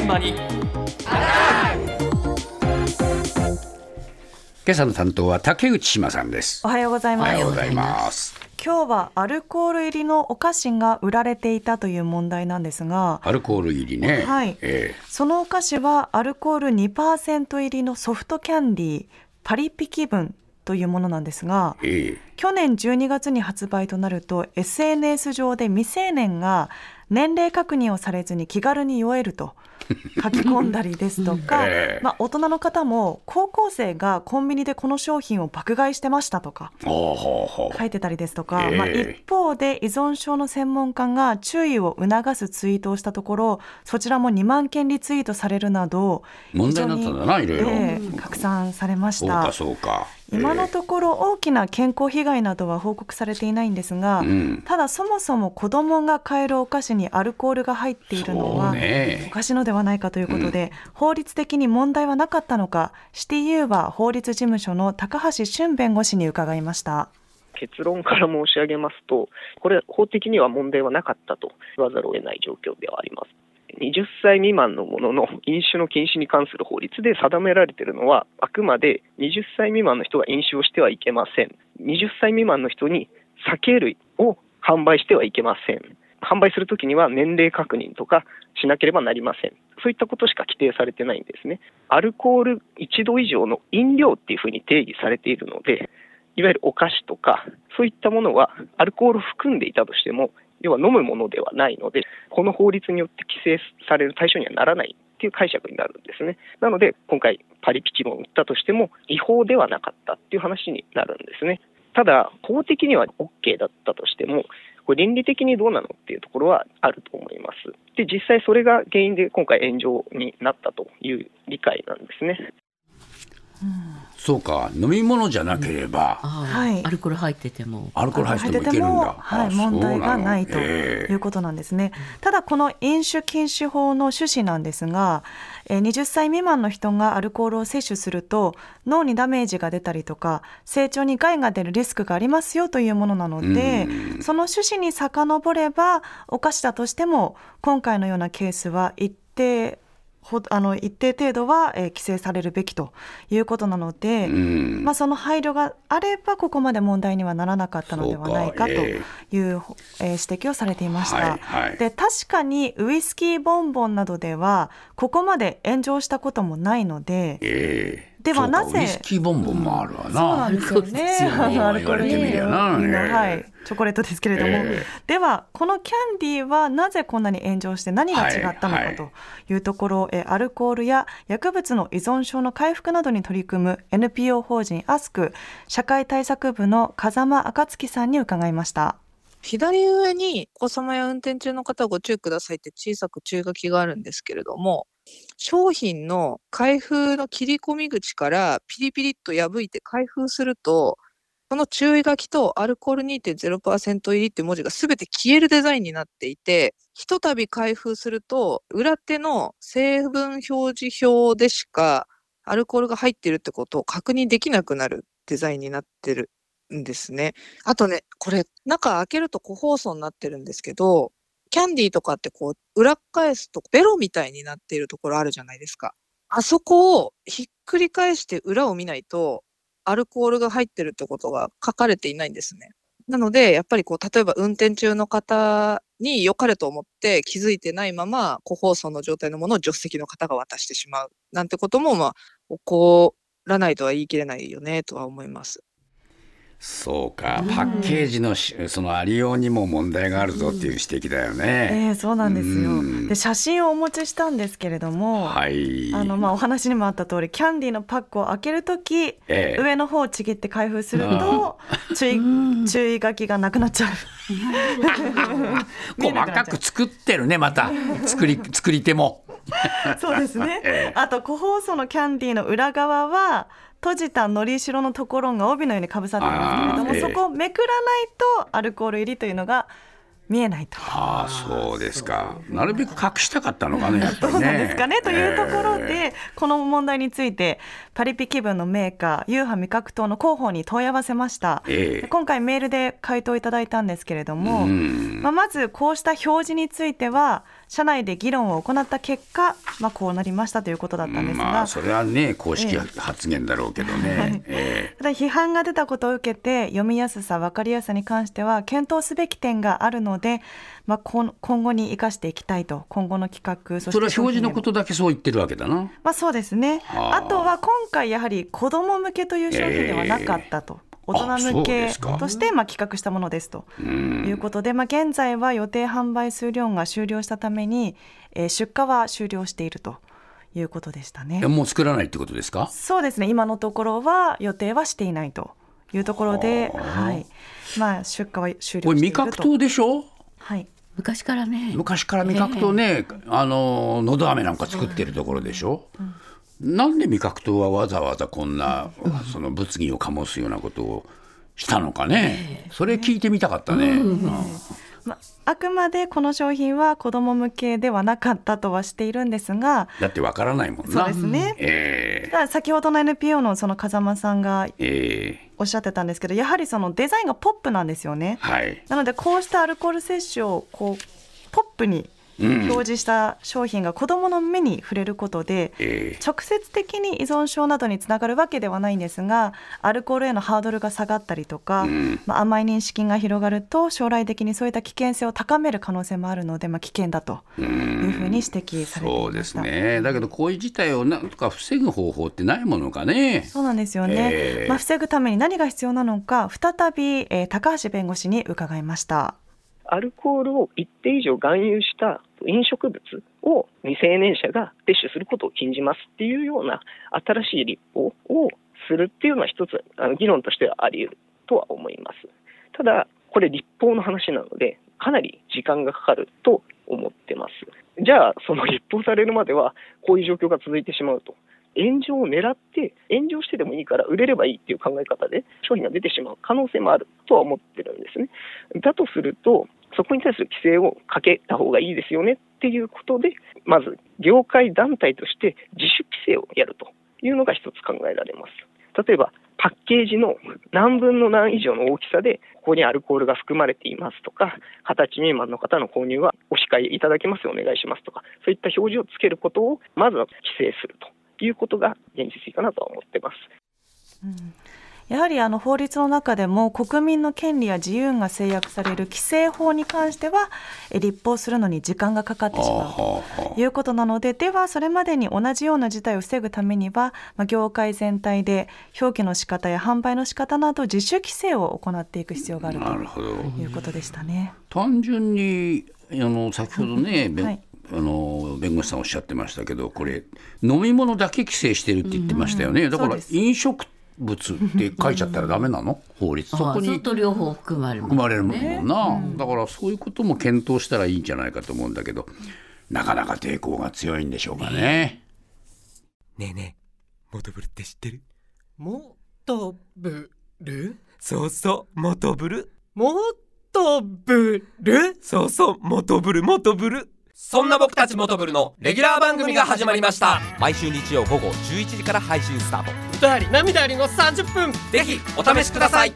現場に。今朝の担当は竹内島さんです。おはようございます。おはようございます。今日はアルコール入りのお菓子が売られていたという問題なんですが。アルコール入りね。はい。えそのお菓子はアルコール2%入りのソフトキャンディーパリピ気分というものなんですがええ。去年12月に発売となると SNS 上で未成年が年齢確認をされずに気軽に酔えると 書き込んだりですとか、ええ。まあ、大人の方も高校生がコンビニでこの商品を爆買いしてましたとか書いてたりですとか、ええ。まあ、一方で依存症の専門家が注意を促すツイートをしたところそちらも2万件リツイートされるなど問題になったんだないろいろ、ええ拡散されました。そうか。そうか今のところ大きな健康被害などは報告されていないんですが、ええうんただそもそも子どもが買えるお菓子にアルコールが入っているのは、ねおかしいのではないかということで、法律的に問題はなかったのかシティユーバー法律事務所の高橋俊弁護士に伺いました。結論から申し上げますと、これ、法的には問題はなかったと言わざるを得ない状況ではあります。20歳未満のものの飲酒の禁止に関する法律で定められているのは、あくまで20歳未満の人が飲酒をしてはいけません。20歳未満の人に酒類を販売してはいけません。販売するときには年齢確認とかしなければなりません。そういったことしか規定されてないんですね。アルコール1度以上の飲料っていうふうに定義されているので、いわゆるお菓子とか、そういったものはアルコールを含んでいたとしても、要は飲むものではないので、この法律によって規制される対象にはならないっていう解釈になるんですね。なので、今回、パリピチモンを売ったとしても、違法ではなかったっていう話になるんですね。ただ、法的には OK だったとしても、これ倫理的にどうなのっていうところはあると思います。で、実際それが原因で今回炎上になったという理解なんですね。そうか飲み物じゃなければ、はい。アルコール入ってても。アルコール入ってもいけるんだ。はい、問題がないとええ。いうことなんですね。ただこの飲酒禁止法の趣旨なんですが、えー20歳未満の人がアルコールを摂取すると脳にダメージが出たりとか成長に害が出るリスクがありますよというものなので、その趣旨に遡ればお菓子だとしても今回のようなケースは一定ほあの一定程度は、えー規制されるべきということなので、うん。まあ、その配慮があればここまで問題にはならなかったのではないかという、ええー指摘をされていました。はいはい。で確かにウイスキーボンボンなどではここまで炎上したこともないのでええ。ではなぜウイスキーボンボンもあるわな、そうなんですよね。アルコール言われてみりゃなみん。なええ。はい、チョコレートですけれども、えではこのキャンディーはなぜこんなに炎上して何が違ったのはいはい。かというところ、えアルコールや薬物の依存症の回復などに取り組む NPO 法人アスク社会対策部の風間暁さんに伺いました。左上にお子様や運転中の方ご注意くださいって小さく注意書きがあるんですけれども、商品の開封の切り込み口からピリピリっと破いて開封すると、その注意書きとアルコール2.0%入りって文字がすべて消えるデザインになっていて、ひとたび開封すると、裏手の成分表示表でしかアルコールが入ってるってことを確認できなくなるデザインになってるんですね。あとね、これ、中開けると個包装になってるんですけど、キャンディーとかってこう、裏返すとベロみたいになっているところあるじゃないですか。あそこをひっくり返して裏を見ないと、アルコールが入ってるってことが書かれていないんですね。なので、やっぱりこう、例えば運転中の方に良かれと思って気づいてないまま、個包装の状態のものを助手席の方が渡してしまう。なんてことも、まあ、起こらないとは言い切れないよね、とは思います。そうか。パッケージのしそのありようにも問題があるぞっていう指摘だよえね、ーそうなんですよ。うん。で写真をお持ちしたんですけれども、はい。あのまあお話にもあった通りキャンディーのパックを開けるとき、ええ。上の方をちぎって開封すると注意注意書きがなくなっちゃう。細かく作ってるねまた。作り作り手も。そうですね。ええ。あと個包装のキャンディーの裏側は閉じたのりしろのところが帯のようにかぶさっていますけれども、そこをめくらないとアルコール入りというのが見えないと。ああそうですか。なるべく隠したかったのかね やっぱりね。どうなんですかね。というところで、えこの問題についてパリピ気分のメーカーユーハ味覚糖の広報に問い合わせました、ええ。今回メールで回答いただいたんですけれども、うん。まあ、まずこうした表示については社内で議論を行った結果、まあ、こうなりましたということだったんですが、まあそれはね公式ええ発言だろうけどね、えただ批判が出たことを受けて読みやすさ分かりやすさに関しては検討すべき点があるので、まあ、今今後に生かしていきたいと今後の企画それは表示のことだけそう言ってるわけだな。まあそうですね。はああとは今回やはり子ども向けという商品ではなかったと。大人向けとしてまあ企画したものですと。うん。いうことで、まあ、現在は予定販売数量が終了したために、えー出荷は終了しているということでしたね。え。もう作らないってことですか？そうですね。今のところは予定はしていないというところで、はい。まあ、出荷は終これ了していると。味覚糖でしょ？はい、昔からね。昔から味覚糖ね、あののど飴なんか作ってるところでしょ、なんで味覚糖はわざわざこんな、その物議を醸すようなことをしたのかね、それ聞いてみたかったね、まあ、あくまでこの商品は子ども向けではなかったとはしているんですがだってわからないもんな。そうですね。えただ先ほどの NPO のその風間さんがおっしゃってたんですけどやはりそのデザインがポップなんですよね。はい、なのでこうしたアルコール摂取をこうポップにうん表示した商品が子どもの目に触れることで、ええ。直接的に依存症などにつながるわけではないんですがアルコールへのハードルが下がったりとか、うん。まあ、甘い認識が広がると将来的にそういった危険性を高める可能性もあるので、まあ、危険だというふうに指摘されていました。そうですね。だけどこういう事態をなんとか防ぐ方法ってないものかね。そうなんですよね、えーまあ、防ぐために何が必要なのか再び、えー高橋弁護士に伺いました。アルコールを一定以上含有した飲食物を未成年者が摂取することを禁じますっていうような新しい立法をするっていうのは一つあの議論としてはあり得るとは思います。ただ、これ立法の話なので、かなり時間がかかると思ってます。じゃあ、その立法されるまでは、こういう状況が続いてしまうと。炎上を狙って、炎上してでもいいから売れればいいっていう考え方で商品が出てしまう可能性もあるとは思ってるんですね。だとすると、そこに対する規制をかけた方がいいですよねっていうことで、まず業界団体として自主規制をやるというのが一つ考えられます。例えば、パッケージの何分の何以上の大きさで、ここにアルコールが含まれていますとか、20歳未満の方の購入はお控えいただけますよ、お願いしますとか、そういった表示をつけることを、まずは規制するということが現実的かなとは思ってます。やはりあの法律の中でも国民の権利や自由が制約される規制法に関してはえ立法するのに時間がかかってしまうということなのでではそれまでに同じような事態を防ぐためには、まあ、業界全体で表記の仕方や販売の仕方など自主規制を行っていく必要があるということでしたね。単純にあの先ほどね、はい。あの弁護士さんおっしゃってましたけどこれ飲み物だけ規制してるって言ってましたよね、だから飲食物って書いちゃったらダメなの？法律。そこにと両方含まれる含まれるもんな、だからそういうことも検討したらいいんじゃないかと思うんだけどなかなか抵抗が強いんでしょうかね。ねえねえモトブルって知ってる？もとぶるそうそうモトブル。もとぶるそうそうモトブルモトブル。そんな僕たちモトブルのレギュラー番組が始まりました。毎週日曜午後11時から配信スタート。歌あり涙ありの30分。ぜひお試しください。